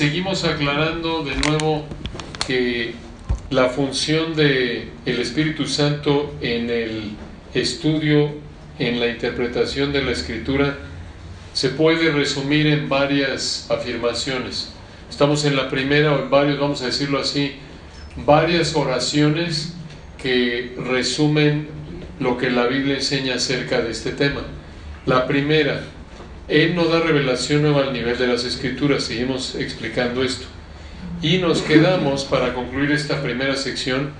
seguimos aclarando de nuevo que la función de el Espíritu Santo en el estudio, en la interpretación de la Escritura, se puede resumir en varias afirmaciones. Estamos en la primera o en varios, vamos a decirlo así, varias oraciones que resumen lo que la Biblia enseña acerca de este tema. La primera, Él no da revelación nueva al nivel de las escrituras, seguimos explicando esto. Y nos quedamos, para concluir esta primera sección,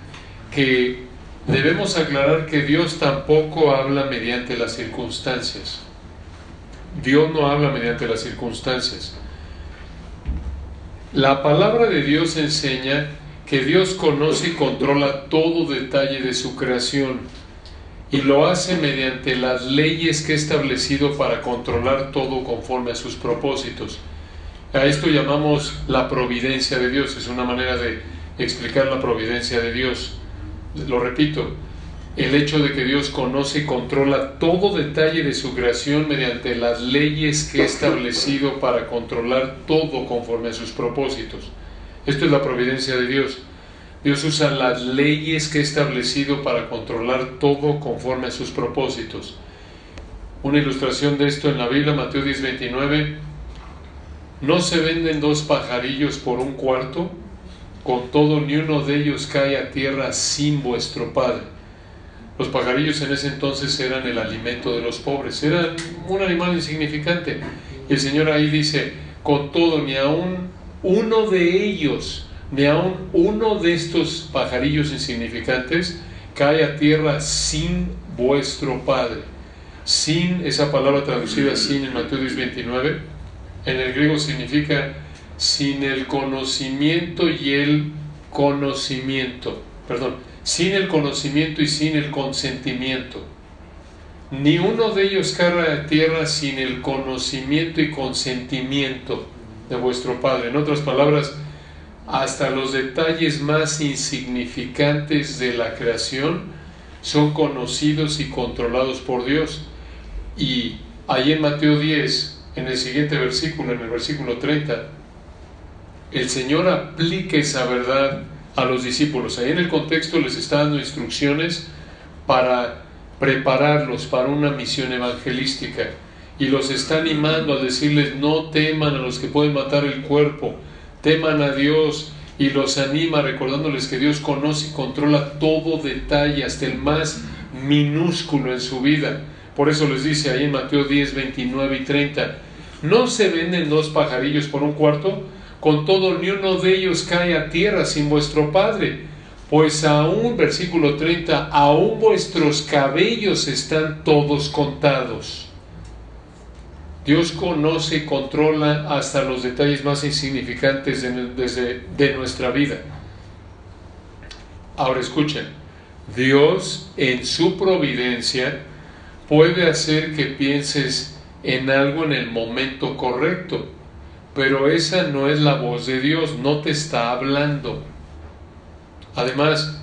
que debemos aclarar que Dios tampoco habla mediante las circunstancias. Dios no habla mediante las circunstancias. La palabra de Dios enseña que Dios conoce y controla todo detalle de su creación y lo hace mediante las leyes que ha establecido para controlar todo conforme a sus propósitos. A esto llamamos la providencia de Dios, es una manera de explicar la providencia de Dios. Lo repito, el hecho de que Dios conoce y controla todo detalle de su creación mediante las leyes que ha establecido para controlar todo conforme a sus propósitos. Esto es la providencia de Dios. Dios usa las leyes que ha establecido para controlar todo conforme a sus propósitos. Una ilustración de esto en la Biblia, Mateo 10, 29. No se venden dos pajarillos por un cuarto, con todo ni uno de ellos cae a tierra sin vuestro Padre los pajarillos en ese entonces eran el alimento de los pobres, eran un animal insignificante. Y el Señor ahí dice, con todo, ni aún uno de ellos, ni aún uno de estos pajarillos insignificantes cae a tierra sin vuestro Padre. Sin, esa palabra traducida sin en Mateo 29, en el griego significa sin el conocimiento y el conocimiento. Perdón, sin el conocimiento y sin el consentimiento. Ni uno de ellos cae a tierra sin el conocimiento y consentimiento de vuestro Padre. En otras palabras, hasta los detalles más insignificantes de la creación son conocidos y controlados por Dios. Y ahí en Mateo 10, en el siguiente versículo, en el versículo 30, el Señor aplica esa verdad a los discípulos. Ahí en el contexto les está dando instrucciones para prepararlos para una misión evangelística y los está animando a decirles no teman a los que pueden matar el cuerpo, teman a Dios y los anima recordándoles que Dios conoce y controla todo detalle, hasta el más minúsculo en su vida. Por eso les dice ahí en Mateo 10, 29 y 30, ¿no se venden dos pajarillos por un cuarto? con todo ni uno de ellos cae a tierra sin vuestro Padre. Pues aún, versículo 30, aún vuestros cabellos están todos contados. Dios conoce y controla hasta los detalles más insignificantes de, de nuestra vida. Ahora escuchen, Dios en su providencia puede hacer que pienses en algo en el momento correcto pero esa no es la voz de Dios, no te está hablando. Además,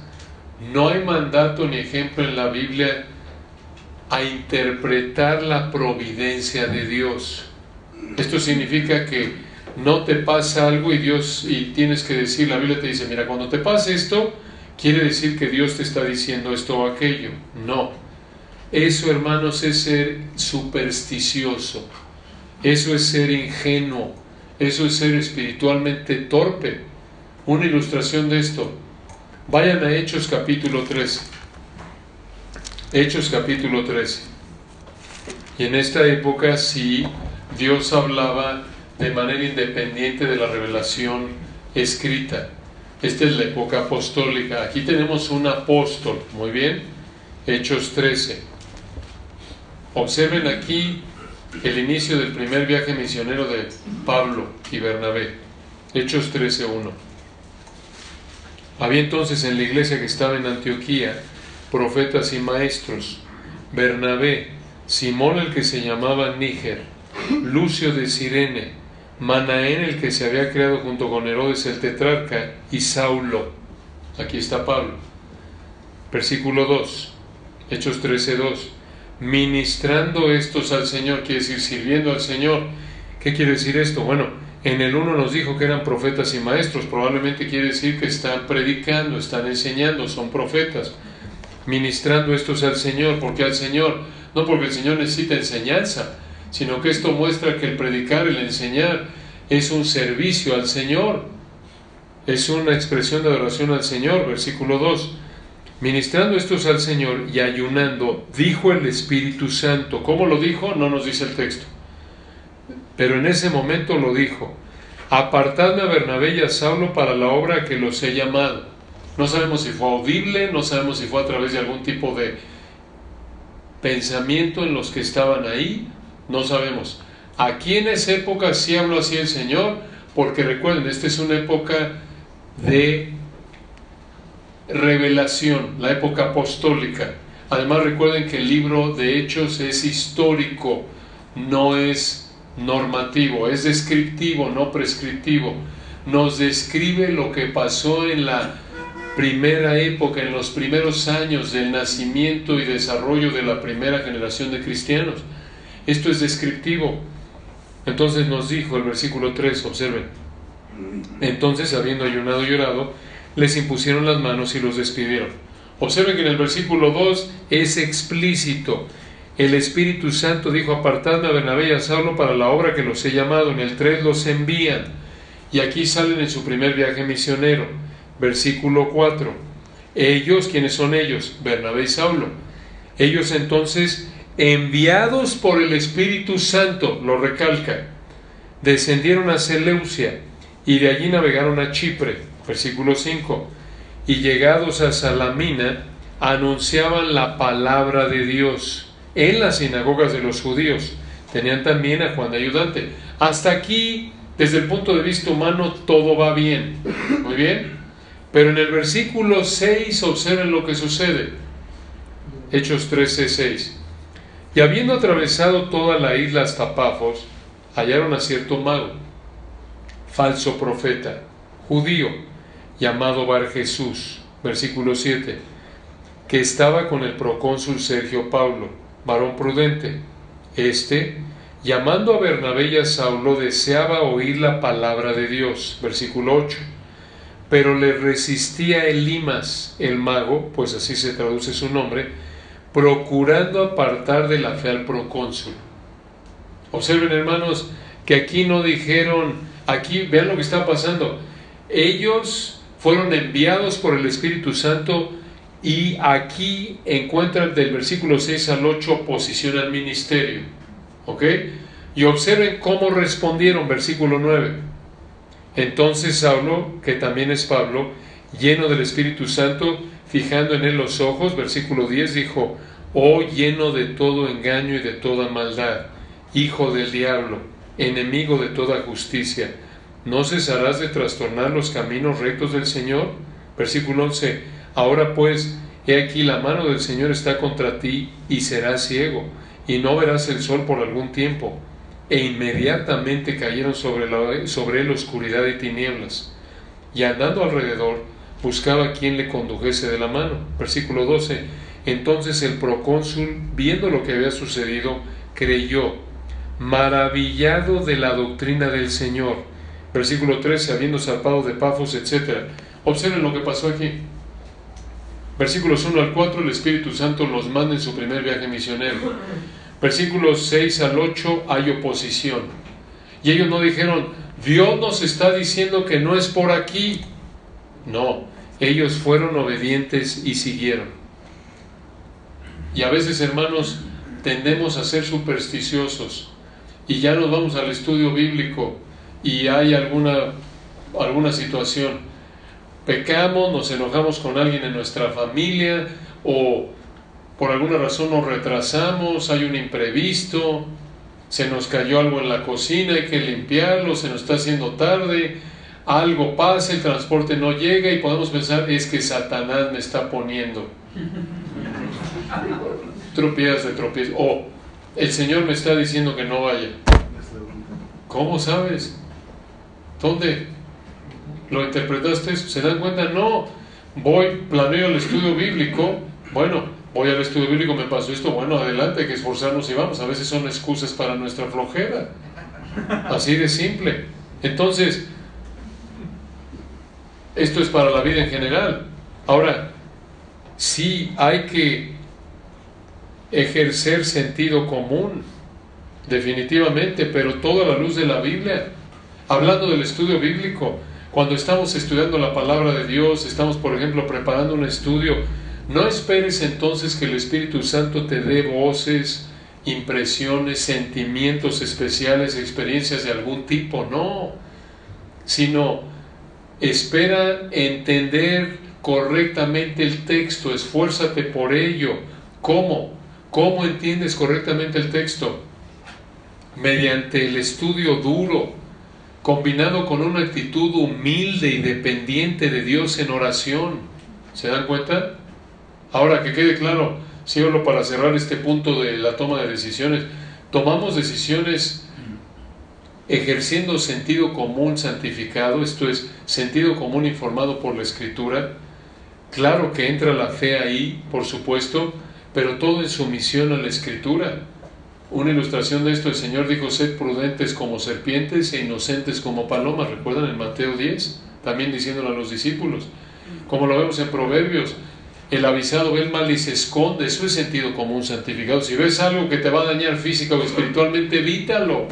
no hay mandato ni ejemplo en la Biblia a interpretar la providencia de Dios. Esto significa que no te pasa algo y Dios y tienes que decir, la Biblia te dice, mira, cuando te pasa esto, quiere decir que Dios te está diciendo esto o aquello. No. Eso, hermanos, es ser supersticioso. Eso es ser ingenuo. Eso es ser espiritualmente torpe. Una ilustración de esto. Vayan a Hechos capítulo 13. Hechos capítulo 13. Y en esta época sí Dios hablaba de manera independiente de la revelación escrita. Esta es la época apostólica. Aquí tenemos un apóstol. Muy bien. Hechos 13. Observen aquí el inicio del primer viaje misionero de Pablo y Bernabé. Hechos 13.1. Había entonces en la iglesia que estaba en Antioquía profetas y maestros, Bernabé, Simón el que se llamaba Níger, Lucio de Sirene, Manaén el que se había creado junto con Herodes el tetrarca y Saulo. Aquí está Pablo. Versículo 2, Hechos 13.2 ministrando estos al Señor, quiere decir sirviendo al Señor. ¿Qué quiere decir esto? Bueno, En el uno nos dijo que eran profetas y maestros, probablemente quiere decir que están predicando, están enseñando, son profetas, ministrando estos al Señor, porque al Señor, no porque el Señor necesita enseñanza, sino que esto muestra que el predicar, el enseñar, es un servicio al Señor, es una expresión de adoración al Señor, versículo 2. Ministrando estos al Señor y ayunando, dijo el Espíritu Santo. ¿Cómo lo dijo? No nos dice el texto. Pero en ese momento lo dijo. Apartadme a Bernabé y a Saulo para la obra que los he llamado. No sabemos si fue audible, no sabemos si fue a través de algún tipo de pensamiento en los que estaban ahí, no sabemos. Aquí en esa época sí habló así el Señor, porque recuerden, esta es una época de revelación, la época apostólica. Además recuerden que el libro de Hechos es histórico, no es normativo, es descriptivo, no prescriptivo. Nos describe lo que pasó en la primera época, en los primeros años del nacimiento y desarrollo de la primera generación de cristianos. Esto es descriptivo. Entonces nos dijo el versículo 3, observen. Entonces, habiendo ayunado y llorado, les impusieron las manos y los despidieron. Observen que en el versículo 2 es explícito. El Espíritu Santo dijo, apartadme a Bernabé y a Saulo para la obra que los he llamado. En el 3 los envían. Y aquí salen en su primer viaje misionero. Versículo 4. Ellos, ¿quiénes son ellos? Bernabé y Saulo. Ellos entonces, enviados por el Espíritu Santo, lo recalca, descendieron a Seleucia y de allí navegaron a Chipre Versículo 5. Y llegados a Salamina, anunciaban la palabra de Dios en las sinagogas de los judíos. Tenían también a Juan de ayudante. Hasta aquí, desde el punto de vista humano, todo va bien. Muy bien. Pero en el versículo 6 observen lo que sucede. Hechos 13, 6. Y habiendo atravesado toda la isla hasta Pafos, hallaron a cierto mago, falso profeta, judío, llamado Bar Jesús, versículo 7, que estaba con el procónsul Sergio Paulo, varón prudente. Este, llamando a Bernabé y a Saulo, deseaba oír la palabra de Dios, versículo 8. Pero le resistía Elimas, el mago, pues así se traduce su nombre, procurando apartar de la fe al procónsul. Observen, hermanos, que aquí no dijeron, aquí vean lo que está pasando. Ellos fueron enviados por el Espíritu Santo y aquí encuentran del versículo 6 al 8 posición al ministerio. ¿Ok? Y observen cómo respondieron, versículo 9. Entonces Saulo, que también es Pablo, lleno del Espíritu Santo, fijando en él los ojos, versículo 10, dijo, oh lleno de todo engaño y de toda maldad, hijo del diablo, enemigo de toda justicia, ¿No cesarás de trastornar los caminos rectos del Señor? Versículo 11. Ahora pues, he aquí la mano del Señor está contra ti y serás ciego, y no verás el sol por algún tiempo. E inmediatamente cayeron sobre, sobre él oscuridad y tinieblas. Y andando alrededor, buscaba quien le condujese de la mano. Versículo 12. Entonces el procónsul, viendo lo que había sucedido, creyó, maravillado de la doctrina del Señor Versículo 13, habiendo zarpado de Pafos, etc. Observen lo que pasó aquí. Versículos 1 al 4, el Espíritu Santo los manda en su primer viaje misionero. Versículos 6 al 8 hay oposición. Y ellos no dijeron, Dios nos está diciendo que no es por aquí. No, ellos fueron obedientes y siguieron. Y a veces, hermanos, tendemos a ser supersticiosos y ya nos vamos al estudio bíblico y hay alguna, alguna situación, pecamos, nos enojamos con alguien en nuestra familia o por alguna razón nos retrasamos, hay un imprevisto, se nos cayó algo en la cocina, hay que limpiarlo, se nos está haciendo tarde, algo pasa, el transporte no llega y podemos pensar, es que Satanás me está poniendo. Tropiezas de tropiezos. O el Señor me está diciendo que no vaya. ¿Cómo sabes? ¿Dónde? ¿Lo interpretaste? ¿Se dan cuenta? No. Voy, planeo el estudio bíblico. Bueno, voy al estudio bíblico, me pasó esto. Bueno, adelante, hay que esforzarnos y vamos. A veces son excusas para nuestra flojera. Así de simple. Entonces, esto es para la vida en general. Ahora, sí hay que ejercer sentido común, definitivamente, pero toda la luz de la Biblia. Hablando del estudio bíblico, cuando estamos estudiando la palabra de Dios, estamos, por ejemplo, preparando un estudio, no esperes entonces que el Espíritu Santo te dé voces, impresiones, sentimientos especiales, experiencias de algún tipo, no, sino espera entender correctamente el texto, esfuérzate por ello. ¿Cómo? ¿Cómo entiendes correctamente el texto? Mediante el estudio duro, combinado con una actitud humilde y dependiente de Dios en oración. ¿Se dan cuenta? Ahora que quede claro, solo para cerrar este punto de la toma de decisiones, tomamos decisiones ejerciendo sentido común santificado, esto es, sentido común informado por la Escritura. Claro que entra la fe ahí, por supuesto, pero todo en sumisión a la Escritura. Una ilustración de esto, el Señor dijo, sed prudentes como serpientes e inocentes como palomas, ¿recuerdan en Mateo 10? También diciéndolo a los discípulos. Como lo vemos en Proverbios, el avisado ve el mal y se esconde, eso es sentido común santificado. Si ves algo que te va a dañar física o espiritualmente, evítalo.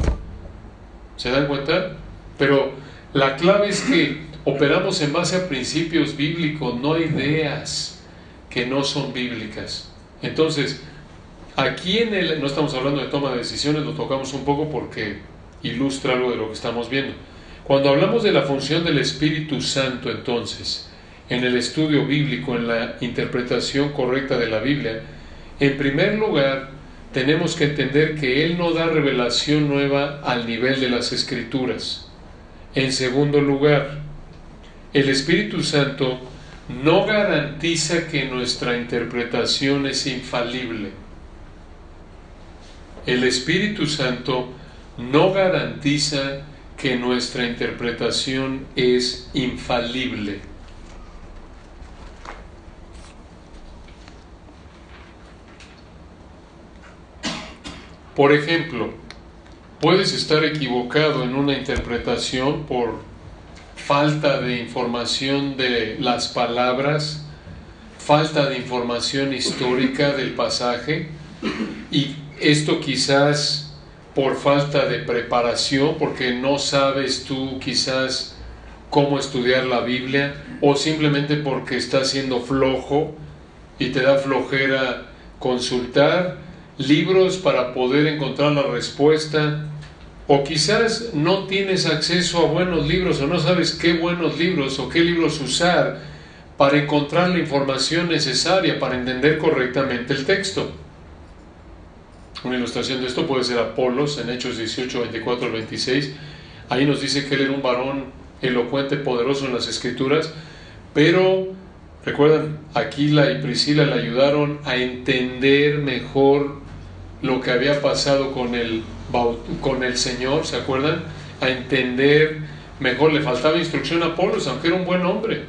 ¿Se dan cuenta? Pero la clave es que operamos en base a principios bíblicos, no ideas que no son bíblicas. Entonces, aquí en el, no estamos hablando de toma de decisiones, lo tocamos un poco porque ilustra algo de lo que estamos viendo. Cuando hablamos de la función del Espíritu Santo, entonces, en el estudio bíblico, en la interpretación correcta de la Biblia, en primer lugar, tenemos que entender que Él no da revelación nueva al nivel de las escrituras. En segundo lugar, el Espíritu Santo no garantiza que nuestra interpretación es infalible. El Espíritu Santo no garantiza que nuestra interpretación es infalible. Por ejemplo, puedes estar equivocado en una interpretación por falta de información de las palabras, falta de información histórica del pasaje y esto quizás por falta de preparación, porque no sabes tú quizás cómo estudiar la Biblia o simplemente porque estás siendo flojo y te da flojera consultar libros para poder encontrar la respuesta, o quizás no tienes acceso a buenos libros o no sabes qué buenos libros o qué libros usar para encontrar la información necesaria para entender correctamente el texto. Una ilustración de esto puede ser Apolos en Hechos 18, 24 26. Ahí nos dice que él era un varón elocuente, poderoso en las escrituras, pero recuerdan, Aquila y Priscila le ayudaron a entender mejor lo que había pasado con el, con el Señor, ¿se acuerdan? A entender mejor, le faltaba instrucción a Apolos, aunque era un buen hombre,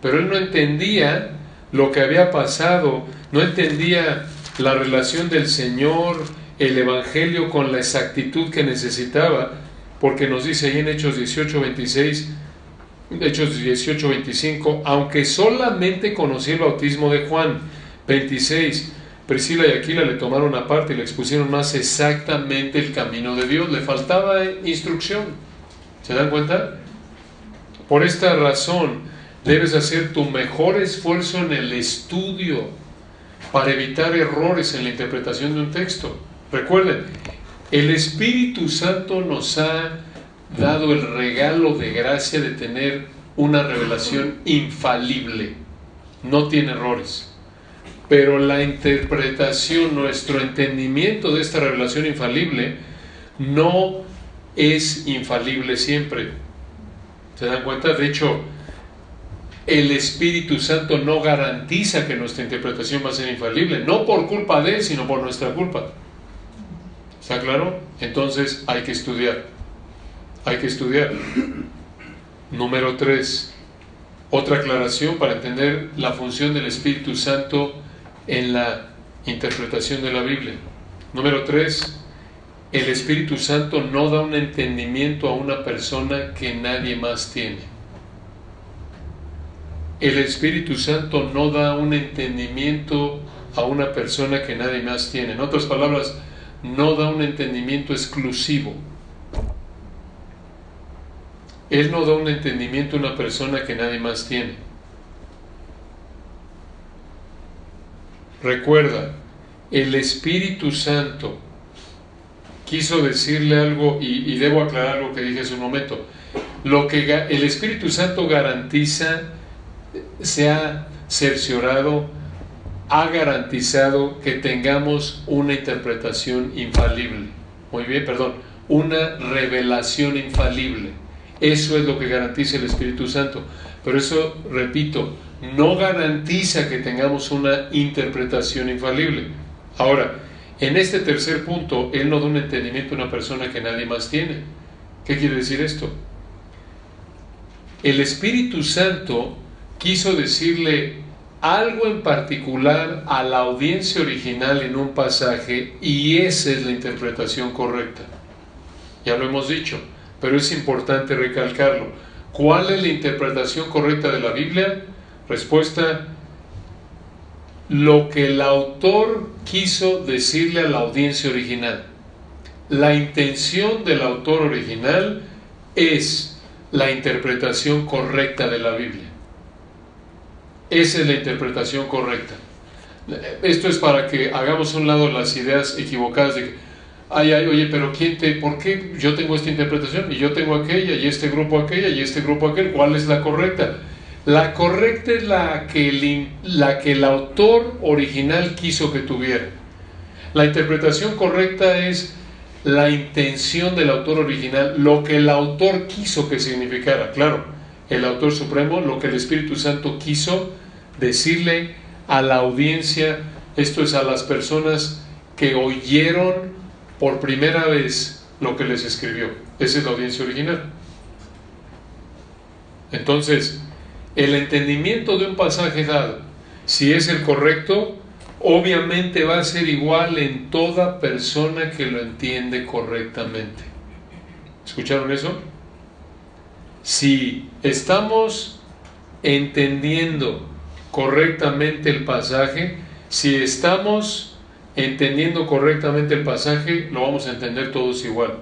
pero él no entendía lo que había pasado, no entendía la relación del Señor, el Evangelio con la exactitud que necesitaba, porque nos dice ahí en Hechos 18, 26, Hechos 18, 25, aunque solamente conocí el bautismo de Juan, 26, Priscila y Aquila le tomaron aparte y le expusieron más exactamente el camino de Dios. Le faltaba instrucción. ¿Se dan cuenta? Por esta razón debes hacer tu mejor esfuerzo en el estudio para evitar errores en la interpretación de un texto. Recuerden, el Espíritu Santo nos ha dado el regalo de gracia de tener una revelación infalible. No tiene errores pero la interpretación, nuestro entendimiento de esta revelación infalible no es infalible siempre. ¿Se dan cuenta? De hecho, el Espíritu Santo no garantiza que nuestra interpretación va a ser infalible, no por culpa de Él, sino por nuestra culpa. ¿Está claro? Entonces hay que estudiar. Hay que estudiar. Número tres, otra aclaración para entender la función del Espíritu Santo en la interpretación de la Biblia. Número tres, el Espíritu Santo no da un entendimiento a una persona que nadie más tiene. El Espíritu Santo no da un entendimiento a una persona que nadie más tiene. En otras palabras, no da un entendimiento exclusivo. Él no da un entendimiento a una persona que nadie más tiene. Recuerda, el Espíritu Santo quiso decirle algo y, debo aclarar lo que dije hace un momento. Lo que el Espíritu Santo garantiza, se ha cerciorado, ha garantizado que tengamos una interpretación infalible. Muy bien, perdón, una revelación infalible. Eso es lo que garantiza el Espíritu Santo. Pero eso, repito, no garantiza que tengamos una interpretación infalible. Ahora, en este tercer punto, Él no da un entendimiento a una persona que nadie más tiene. ¿Qué quiere decir esto? El Espíritu Santo quiso decirle algo en particular a la audiencia original en un pasaje y esa es la interpretación correcta. Ya lo hemos dicho, pero es importante recalcarlo. ¿Cuál es la interpretación correcta de la Biblia? Respuesta, lo que el autor quiso decirle a la audiencia original. La intención del autor original es la interpretación correcta de la Biblia. Esa es la interpretación correcta. Esto es para que hagamos a un lado las ideas equivocadas de que, ay, ay, oye, pero ¿quién te, por qué yo tengo esta interpretación y yo tengo aquella y este grupo aquella y este grupo aquel? ¿Cuál es la correcta? La correcta es la que, el, la que el autor original quiso que tuviera. La interpretación correcta es la intención del autor original, lo que el autor quiso que significara. Claro, el autor supremo, lo que el Espíritu Santo quiso decirle a la audiencia, esto es a las personas que oyeron por primera vez lo que les escribió. Esa es la audiencia original. Entonces, el entendimiento de un pasaje dado, si es el correcto, obviamente va a ser igual en toda persona que lo entiende correctamente. ¿Escucharon eso? Si estamos entendiendo correctamente el pasaje, si estamos entendiendo correctamente el pasaje, lo vamos a entender todos igual.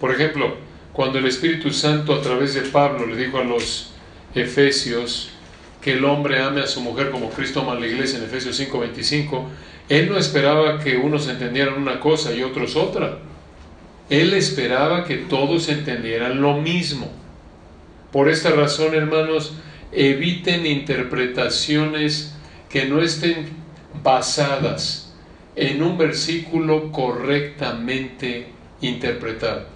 Por ejemplo, cuando el Espíritu Santo a través de Pablo le dijo a los Efesios, que el hombre ame a su mujer como Cristo ama a la iglesia en Efesios 5:25, él no esperaba que unos entendieran una cosa y otros otra. Él esperaba que todos entendieran lo mismo. Por esta razón, hermanos, eviten interpretaciones que no estén basadas en un versículo correctamente interpretado.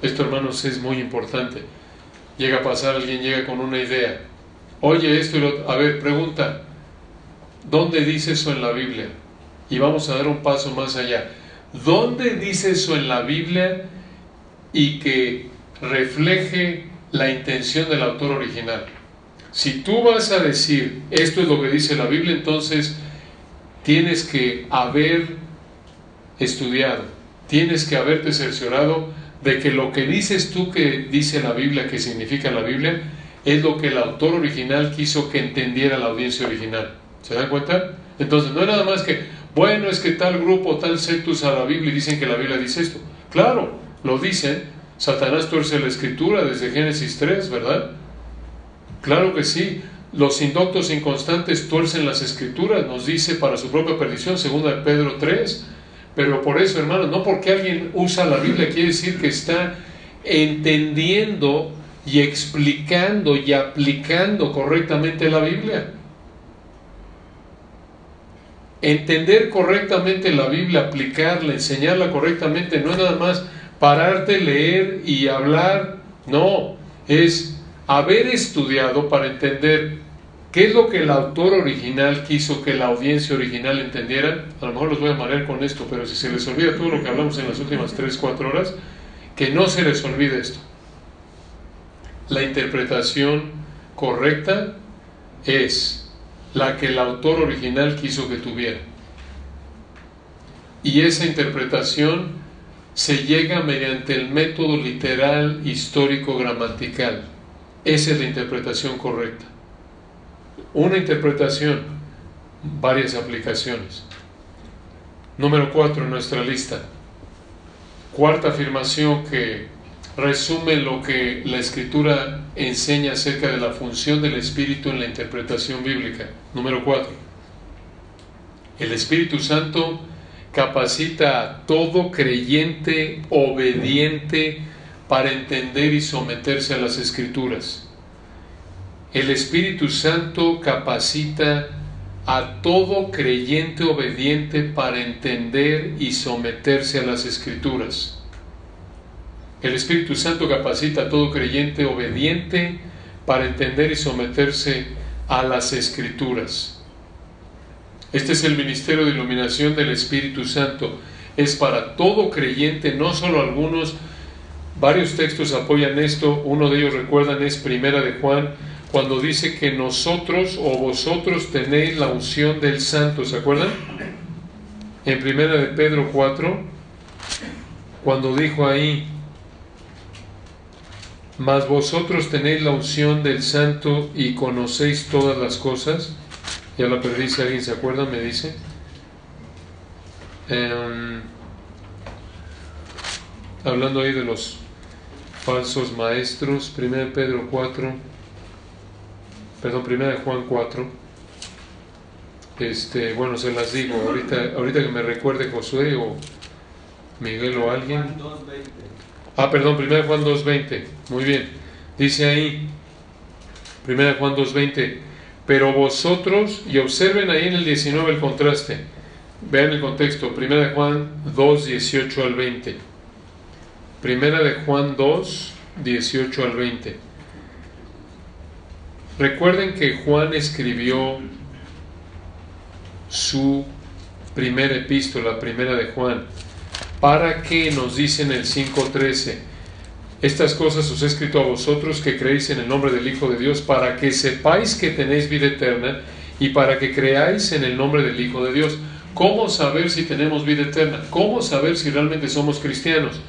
Esto, hermanos, es muy importante llega a pasar, alguien llega con una idea. Oye, esto y lo A ver, pregunta, ¿dónde dice eso en la Biblia? Y vamos a dar un paso más allá. ¿Dónde dice eso en la Biblia y que refleje la intención del autor original? Si tú vas a decir, esto es lo que dice la Biblia, entonces tienes que haber estudiado, tienes que haberte cerciorado de que lo que dices tú que dice la Biblia, que significa la Biblia, es lo que el autor original quiso que entendiera la audiencia original. ¿Se dan cuenta? Entonces, no es nada más que, bueno, es que tal grupo, tal secto usa la Biblia y dicen que la Biblia dice esto. Claro, lo dicen. Satanás tuerce la escritura desde Génesis 3, ¿verdad? Claro que sí. Los indoctos inconstantes tuercen las escrituras, nos dice para su propia perdición, segunda de Pedro 3. Pero por eso, hermanos, no porque alguien usa la Biblia quiere decir que está entendiendo y explicando y aplicando correctamente la Biblia. Entender correctamente la Biblia, aplicarla, enseñarla correctamente, no es nada más pararte, leer y hablar, no, es haber estudiado para entender ¿Qué es lo que el autor original quiso que la audiencia original entendiera? A lo mejor los voy a marear con esto, pero si se les olvida todo lo que hablamos en las últimas 3, 4 horas, que no se les olvide esto. La interpretación correcta es la que el autor original quiso que tuviera. y esa interpretación se llega mediante el método literal histórico gramatical. Esa es la interpretación correcta. Una interpretación, varias aplicaciones. Número cuatro en nuestra lista. Cuarta afirmación que resume lo que la escritura enseña acerca de la función del Espíritu en la interpretación bíblica. Número cuatro. El Espíritu Santo capacita a todo creyente obediente para entender y someterse a las escrituras. El Espíritu Santo capacita a todo creyente obediente para entender y someterse a las escrituras. El Espíritu Santo capacita a todo creyente obediente para entender y someterse a las escrituras. Este es el ministerio de iluminación del Espíritu Santo. Es para todo creyente, no solo algunos. Varios textos apoyan esto. Uno de ellos, recuerdan, es Primera de Juan, cuando dice que nosotros o vosotros tenéis la unción del Santo. ¿Se acuerdan? En Primera de Pedro 4, cuando dijo ahí, mas vosotros tenéis la unción del Santo y conocéis todas las cosas. Ya la perdí, alguien se acuerda, me dice. Em, hablando ahí de los falsos maestros, 1 Pedro 4, perdón, 1 Juan 4. Este, bueno, se las digo, ahorita, ahorita que me recuerde Josué o Miguel o alguien. Ah, perdón, 1 Juan 2.20, muy bien. Dice ahí, 1 Juan 2.20 pero vosotros, y observen ahí en el 19 el contraste, vean el contexto, Primera de Juan 2, 18 al 20. Primera de Juan 2, 18 al 20. Recuerden que Juan escribió su primera epístola, primera de Juan, para que nos dicen el 5.13 estas cosas os he escrito a vosotros que creéis en el nombre del Hijo de Dios, para que sepáis que tenéis vida eterna y para que creáis en el nombre del Hijo de Dios. ¿Cómo saber si tenemos vida eterna? ¿Cómo saber si realmente somos cristianos?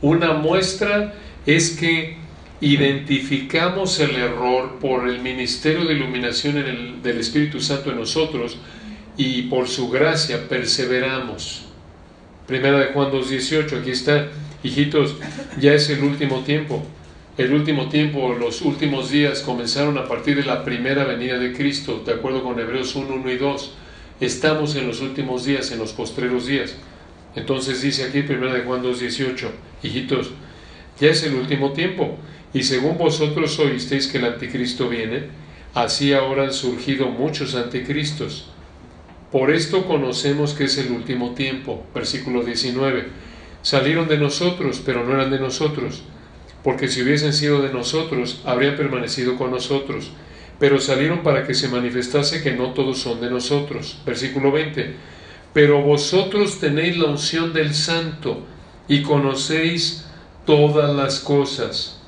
Una muestra es que identificamos el error por el ministerio de iluminación del Espíritu Santo en nosotros y por su gracia perseveramos. Primera de Juan 2.18, aquí está. Hijitos, ya es el último tiempo. El último tiempo, los últimos días comenzaron a partir de la primera venida de Cristo, de acuerdo con Hebreos 1, 1 y 2. Estamos en los últimos días, en los postreros días. Entonces dice aquí, primera de Juan 2, 18, hijitos, ya es el último tiempo. Y según vosotros oísteis que el anticristo viene, así ahora han surgido muchos anticristos. Por esto conocemos que es el último tiempo. Versículo 19 Salieron de nosotros, pero no eran de nosotros, porque si hubiesen sido de nosotros, habrían permanecido con nosotros. Pero salieron para que se manifestase que no todos son de nosotros. Versículo 20. Pero vosotros tenéis la unción del Santo y conocéis todas las cosas.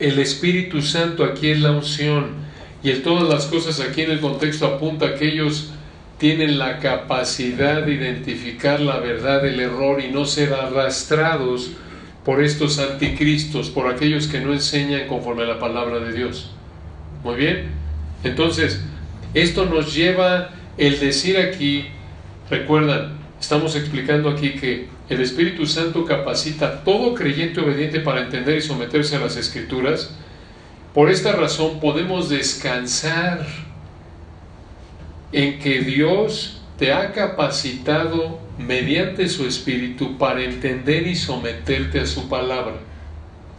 El Espíritu Santo aquí es la unción y el todas las cosas aquí en el contexto apunta a aquellos tienen la capacidad de identificar la verdad del error y no ser arrastrados por estos anticristos, por aquellos que no enseñan conforme a la palabra de Dios. Muy bien. Entonces, esto nos lleva el decir aquí, recuerdan, estamos explicando aquí que el Espíritu Santo capacita a todo creyente obediente para entender y someterse a las escrituras. Por esta razón podemos descansar en que Dios te ha capacitado mediante su Espíritu para entender y someterte a su palabra.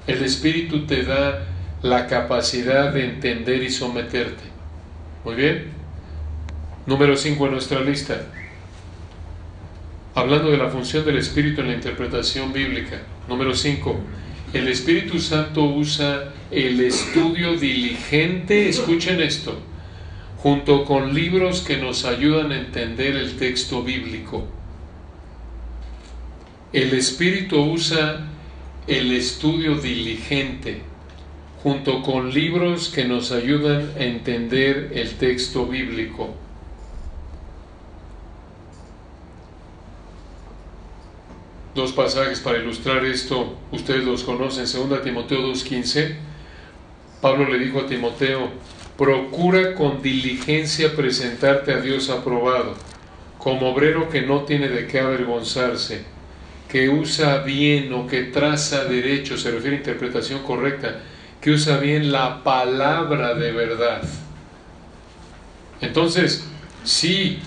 El Espíritu te da la capacidad de entender y someterte. Muy bien. Número 5 en nuestra lista. Hablando de la función del Espíritu en la interpretación bíblica. Número 5. El Espíritu Santo usa el estudio diligente, escuchen esto, junto con libros que nos ayudan a entender el texto bíblico. El Espíritu usa el estudio diligente junto con libros que nos ayudan a entender el texto bíblico. Dos pasajes para ilustrar esto, ustedes los conocen, 2 Timoteo 2.15. Pablo le dijo a Timoteo, procura con diligencia presentarte a Dios aprobado, como obrero que no tiene de qué avergonzarse, que usa bien o que traza derecho, se refiere a interpretación correcta, que usa bien la palabra de verdad. Entonces, sí,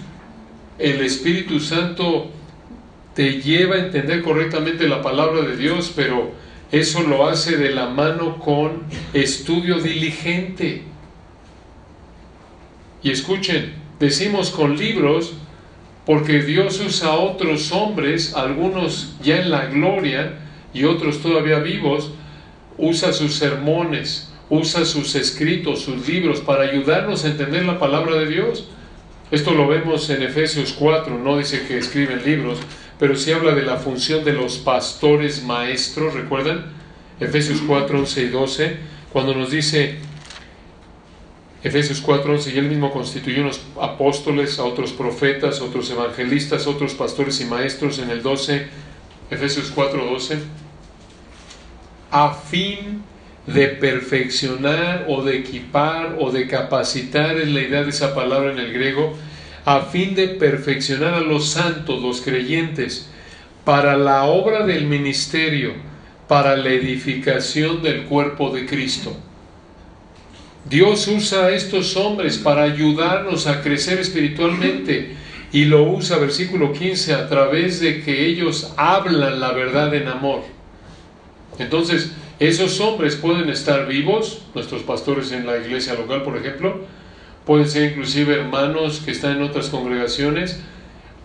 el Espíritu Santo te lleva a entender correctamente la palabra de Dios, pero eso lo hace de la mano con estudio diligente. Y escuchen, decimos con libros porque Dios usa a otros hombres, algunos ya en la gloria y otros todavía vivos, usa sus sermones, usa sus escritos, sus libros para ayudarnos a entender la palabra de Dios. Esto lo vemos en Efesios 4, no dice que escriben libros, pero sí habla de la función de los pastores maestros, ¿recuerdan? Efesios 4, 11 y 12, cuando nos dice Efesios 4, 11, y él mismo constituyó unos apóstoles, a otros profetas, otros evangelistas, otros pastores y maestros en el 12, Efesios 4, 12, a fin de perfeccionar o de equipar o de capacitar, es la idea de esa palabra en el griego, a fin de perfeccionar a los santos, los creyentes, para la obra del ministerio, para la edificación del cuerpo de Cristo. Dios usa a estos hombres para ayudarnos a crecer espiritualmente y lo usa, versículo 15, a través de que ellos hablan la verdad en amor. Entonces, esos hombres pueden estar vivos, nuestros pastores en la iglesia local, por ejemplo, pueden ser inclusive hermanos que están en otras congregaciones,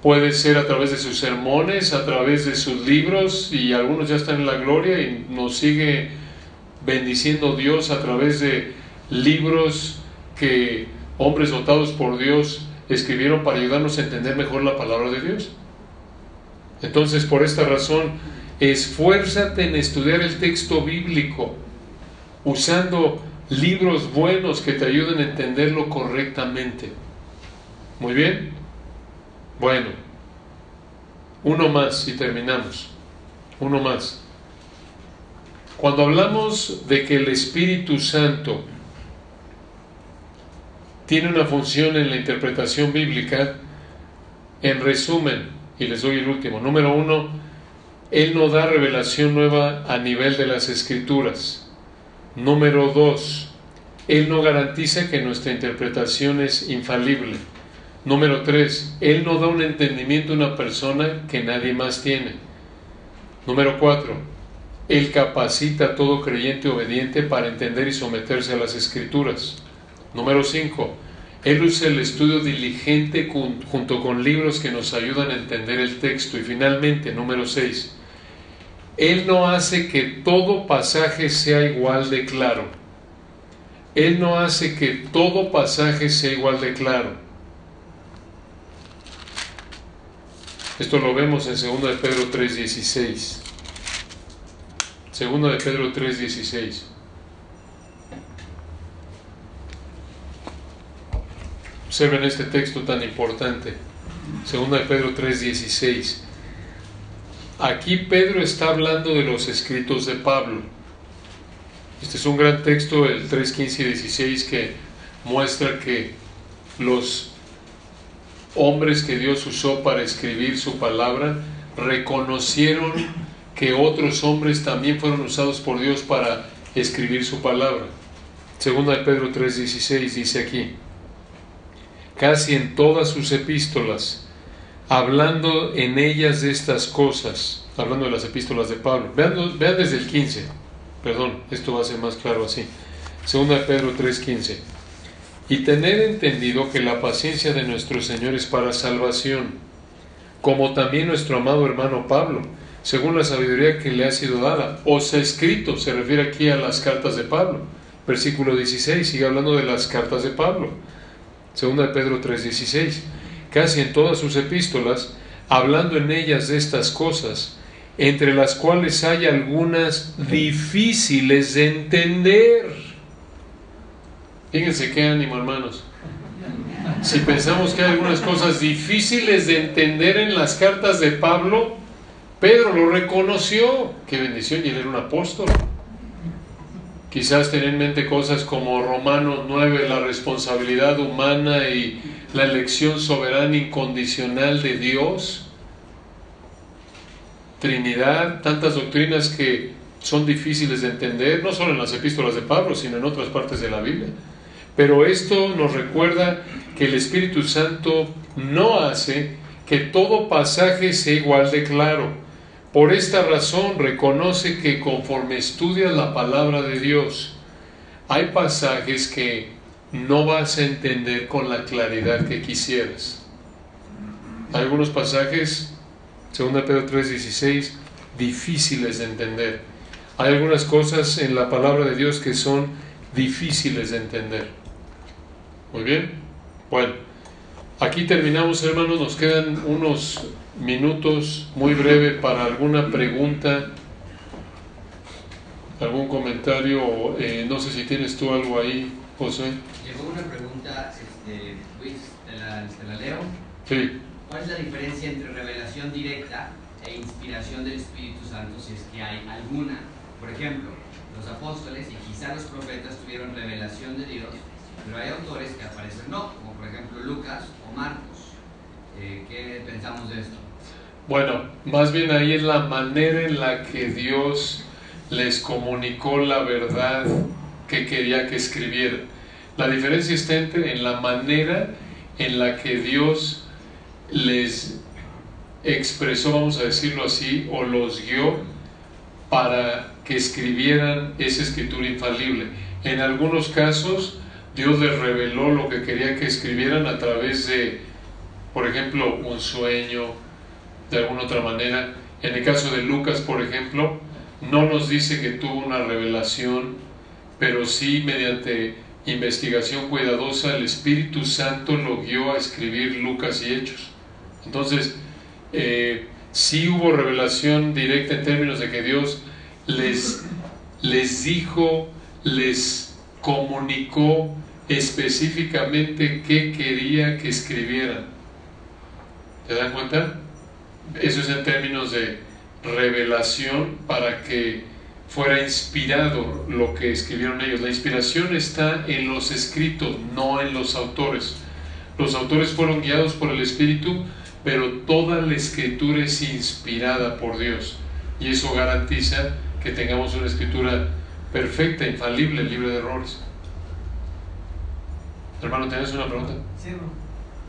puede ser a través de sus sermones, a través de sus libros, y algunos ya están en la gloria y nos sigue bendiciendo Dios a través de libros que hombres dotados por Dios escribieron para ayudarnos a entender mejor la palabra de Dios. Entonces, por esta razón, esfuérzate en estudiar el texto bíblico usando libros buenos que te ayuden a entenderlo correctamente. Muy bien. Bueno, uno más y terminamos. Uno más. Cuando hablamos de que el Espíritu Santo tiene una función en la interpretación bíblica, en resumen, y les doy el último, número uno, Él no da revelación nueva a nivel de las escrituras. Número dos, Él no garantiza que nuestra interpretación es infalible. Número tres, Él no da un entendimiento a una persona que nadie más tiene. Número cuatro, Él capacita a todo creyente obediente para entender y someterse a las escrituras. Número 5. Él usa el estudio diligente junto con libros que nos ayudan a entender el texto. Y finalmente, número 6. Él no hace que todo pasaje sea igual de claro. Él no hace que todo pasaje sea igual de claro. Esto lo vemos en 2 de Pedro 3.16. 2 de Pedro 3.16. Observen este texto tan importante. Segunda de Pedro 3:16. Aquí Pedro está hablando de los escritos de Pablo. Este es un gran texto, el 3:15 y 16, que muestra que los hombres que Dios usó para escribir su palabra reconocieron que otros hombres también fueron usados por Dios para escribir su palabra. Segunda Pedro 3:16 dice aquí, casi en todas sus epístolas, hablando en ellas de estas cosas, hablando de las epístolas de Pablo. Vean, desde el 15, perdón, esto va a ser más claro así. Segunda Pedro 3:15. Y tener entendido que la paciencia de nuestro Señor es para salvación, como también nuestro amado hermano Pablo, según la sabiduría que le ha sido dada. Os ha escrito, se refiere aquí a las cartas de Pablo. Versículo 16, sigue hablando de las cartas de Pablo Segunda Pedro 3:16, casi en todas sus epístolas, hablando en ellas de estas cosas, entre las cuales hay algunas difíciles de entender. Fíjense qué ánimo, hermanos. Si pensamos que hay algunas cosas difíciles de entender en las cartas de Pablo, Pedro lo reconoció, qué bendición, y él era un apóstol. Quizás tener en mente cosas como Romanos 9, la responsabilidad humana y la elección soberana incondicional de Dios. Trinidad, tantas doctrinas que son difíciles de entender, no solo en las epístolas de Pablo, sino en otras partes de la Biblia. Pero esto nos recuerda que el Espíritu Santo no hace que todo pasaje sea igual de claro por esta razón reconoce que conforme estudias la palabra de Dios, hay pasajes que no vas a entender con la claridad que quisieras. Algunos pasajes, 2 Pedro 3:16, difíciles de entender. Hay algunas cosas en la palabra de Dios que son difíciles de entender. Muy bien. Bueno, aquí terminamos hermanos, nos quedan unos minutos muy breve para alguna pregunta, algún comentario. Eh, no sé si tienes tú algo ahí, José. Llegó una pregunta, este, Luis, ¿te la, la leo? Sí. ¿Cuál es la diferencia entre revelación directa e inspiración del Espíritu Santo, si es que hay alguna? Por ejemplo, los apóstoles y quizá los profetas tuvieron revelación de Dios, pero hay autores que aparecen no, como por ejemplo Lucas o Marcos. Eh, ¿Qué pensamos de esto? Bueno, más bien ahí es la manera en la que Dios les comunicó la verdad que quería que escribieran. La diferencia está entre en la manera en la que Dios les expresó, vamos a decirlo así, o los guió para que escribieran esa escritura infalible. En algunos casos, Dios les reveló lo que quería que escribieran a través de, por ejemplo, un sueño, de alguna otra manera. En el caso de Lucas, por ejemplo, no nos dice que tuvo una revelación, pero sí mediante investigación cuidadosa el Espíritu Santo lo guió a escribir Lucas y Hechos. Entonces, eh, sí hubo revelación directa en términos de que Dios les, les dijo, les comunicó específicamente qué quería que escribieran. ¿Te dan cuenta? Eso es en términos de revelación para que fuera inspirado lo que escribieron ellos. La inspiración está en los escritos, no en los autores. Los autores fueron guiados por el Espíritu, pero toda la escritura es inspirada por Dios. Y eso garantiza que tengamos una escritura perfecta, infalible, libre de errores. Hermano, ¿tienes una pregunta? Sí,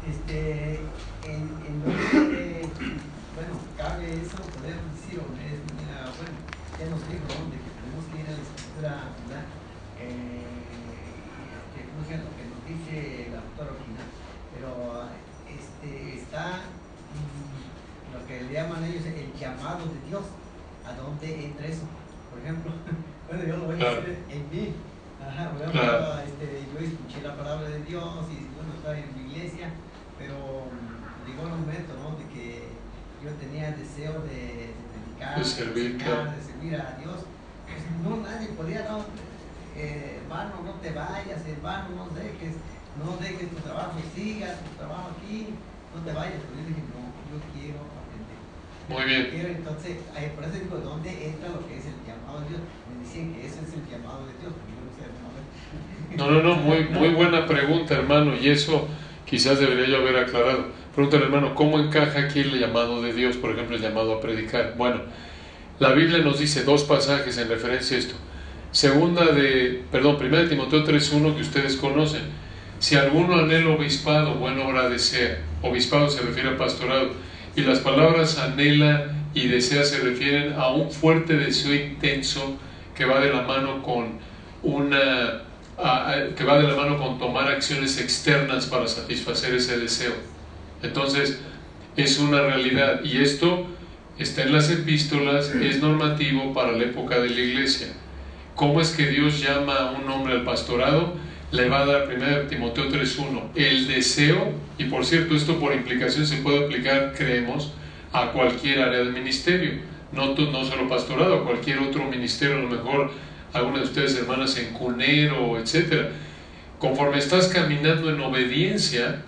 este, en, en bueno, cabe eso poder decir, o es, bueno, ya nos dijo de que tenemos que ir a la escritura, ¿verdad? Eh, que no sé lo que nos dice la doctora Oquina, pero este, está mm, lo que le llaman ellos el llamado de Dios, ¿a dónde entra eso? Por ejemplo, bueno, yo lo voy a decir en mí. Ajá, bueno, este, yo escuché la palabra de Dios y bueno, estaba en mi iglesia, pero mm, llegó un momento, ¿no? De que yo tenía deseo de, dedicar, de servir, de servir a Dios. Pues no, nadie podía, no, eh, hermano, no te vayas, hermano, no dejes, no dejes tu trabajo, siga tu trabajo aquí, no te vayas. Pero yo dije, no, yo quiero aprender. Muy bien. Quiero, entonces, por eso digo, ¿dónde entra lo que es el llamado de Dios? Me dicen que ese es el llamado de Dios, pero yo no sé, no, no, no, muy, muy buena pregunta, hermano, y eso quizás debería yo haber aclarado. Pregunta el hermano, ¿cómo encaja aquí el llamado de Dios, por ejemplo, el llamado a predicar? Bueno, la Biblia nos dice dos pasajes en referencia a esto. Segunda de, perdón, primera de Timoteo 3.1 que ustedes conocen. Si alguno anhela obispado, buena hora desea. Obispado se refiere al pastorado. Y las palabras anhela y desea se refieren a un fuerte deseo intenso que va de la mano con una que va de la mano con tomar acciones externas para satisfacer ese deseo. Entonces, es una realidad y esto está en las epístolas, es normativo para la época de la iglesia. ¿Cómo es que Dios llama a un hombre al pastorado? Le va a dar 1 Timoteo 3.1 el deseo, y por cierto, esto por implicación se puede aplicar, creemos, a cualquier área del ministerio, no, no solo pastorado, a cualquier otro ministerio, a lo mejor alguna de ustedes hermanas en cunero, etc. Conforme estás caminando en obediencia,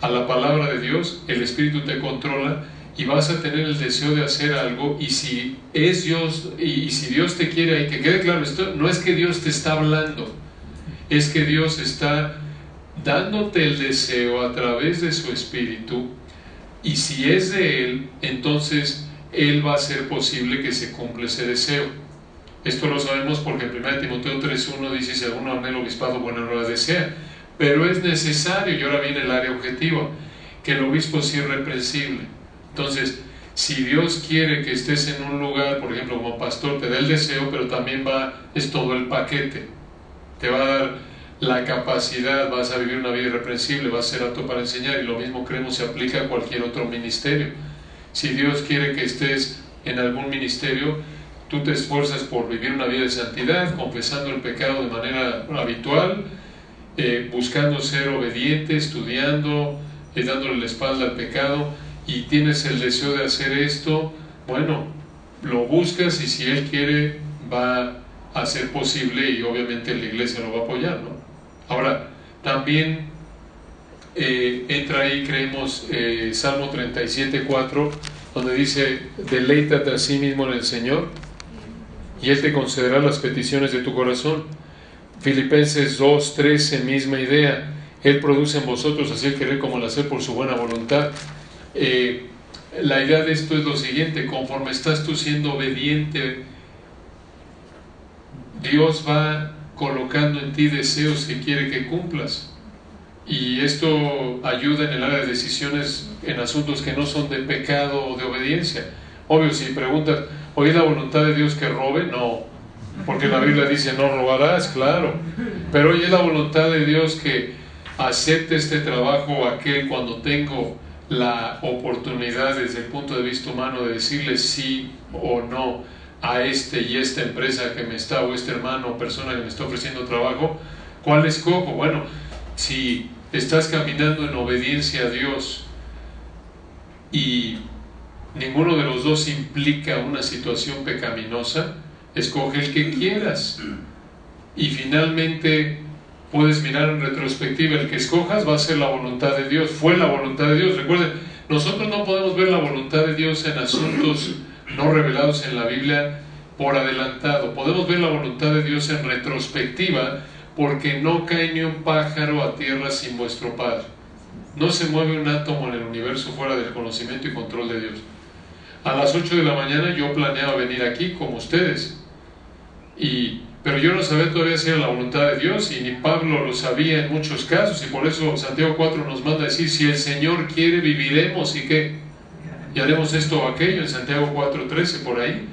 a la palabra de Dios, el Espíritu te controla y vas a tener el deseo de hacer algo y si es Dios y, si Dios te quiere, y que quede claro, esto no es que Dios te está hablando, es que Dios está dándote el deseo a través de su espíritu y si es de Él, entonces Él va a hacer posible que se cumpla ese deseo. Esto lo sabemos porque en 1 Timoteo 3.1 dice, si alguno ama el obispado, bueno, no lo desea. Pero es necesario, y ahora viene el área objetiva, que el obispo sea irreprensible. Entonces, si Dios quiere que estés en un lugar, por ejemplo, como pastor, te da el deseo, pero también va, es todo el paquete. Te va a dar la capacidad, vas a vivir una vida irreprensible, vas a ser apto para enseñar, y lo mismo creemos se aplica a cualquier otro ministerio. Si Dios quiere que estés en algún ministerio, tú te esfuerzas por vivir una vida de santidad, confesando el pecado de manera habitual, eh, buscando ser obediente, estudiando, eh, dándole la espalda al pecado, y tienes el deseo de hacer esto, bueno, lo buscas y si Él quiere va a ser posible y obviamente la iglesia lo va a apoyar, ¿no? Ahora, también eh, entra ahí, creemos, eh, Salmo 37, 4, donde dice, deleítate a sí mismo en el Señor y Él te concederá las peticiones de tu corazón. Filipenses 2, 13, misma idea. Él produce en vosotros así el querer como el hacer por su buena voluntad. Eh, la idea de esto es lo siguiente, conforme estás tú siendo obediente, Dios va colocando en ti deseos que quiere que cumplas. Y esto ayuda en el área de decisiones en asuntos que no son de pecado o de obediencia. Obvio, si preguntas, ¿oí la voluntad de Dios que robe? No, porque la Biblia dice no robarás, claro. Pero oye la voluntad de Dios que acepte este trabajo aquel cuando tengo la oportunidad desde el punto de vista humano de decirle sí o no a este y esta empresa que me está, o este hermano o persona que me está ofreciendo trabajo, ¿cuál escojo? Bueno, si estás caminando en obediencia a Dios y ninguno de los dos implica una situación pecaminosa, escoge el que quieras. Y finalmente puedes mirar en retrospectiva, el que escojas va a ser la voluntad de Dios, fue la voluntad de Dios. Recuerden, nosotros no podemos ver la voluntad de Dios en asuntos no revelados en la Biblia por adelantado. Podemos ver la voluntad de Dios en retrospectiva porque no cae ni un pájaro a tierra sin vuestro Padre. No se mueve un átomo en el universo fuera del conocimiento y control de Dios. A las 8 de la mañana yo planeaba venir aquí como ustedes. Y, pero yo no sabía todavía si era la voluntad de Dios y ni Pablo lo sabía en muchos casos y por eso Santiago 4 nos manda a decir, si el Señor quiere viviremos y que y haremos esto o aquello en Santiago 4.13 por ahí.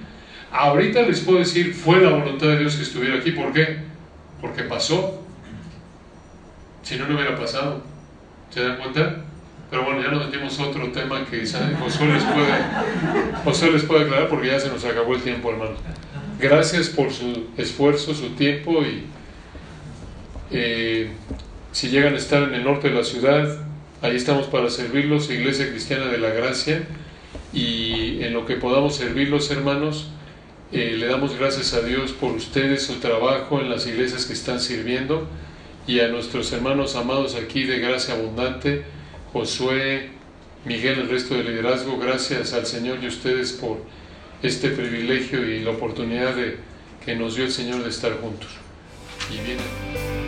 Ahorita les puedo decir, fue la voluntad de Dios que estuviera aquí. ¿Por qué? Porque pasó. Si no, no hubiera pasado. ¿Se dan cuenta? Pero bueno, ya nos metimos otro tema que Josué les puede, les puede aclarar porque ya se nos acabó el tiempo, hermano. Gracias por su esfuerzo, su tiempo y eh, si llegan a estar en el norte de la ciudad, ahí estamos para servirlos, Iglesia Cristiana de la Gracia. Y en lo que podamos servir los hermanos, eh, le damos gracias a Dios por ustedes, su trabajo en las iglesias que están sirviendo. Y a nuestros hermanos amados aquí de Gracia Abundante, Josué, Miguel, el resto del liderazgo, gracias al Señor y ustedes por este privilegio y la oportunidad que nos dio el Señor de estar juntos. Y bien.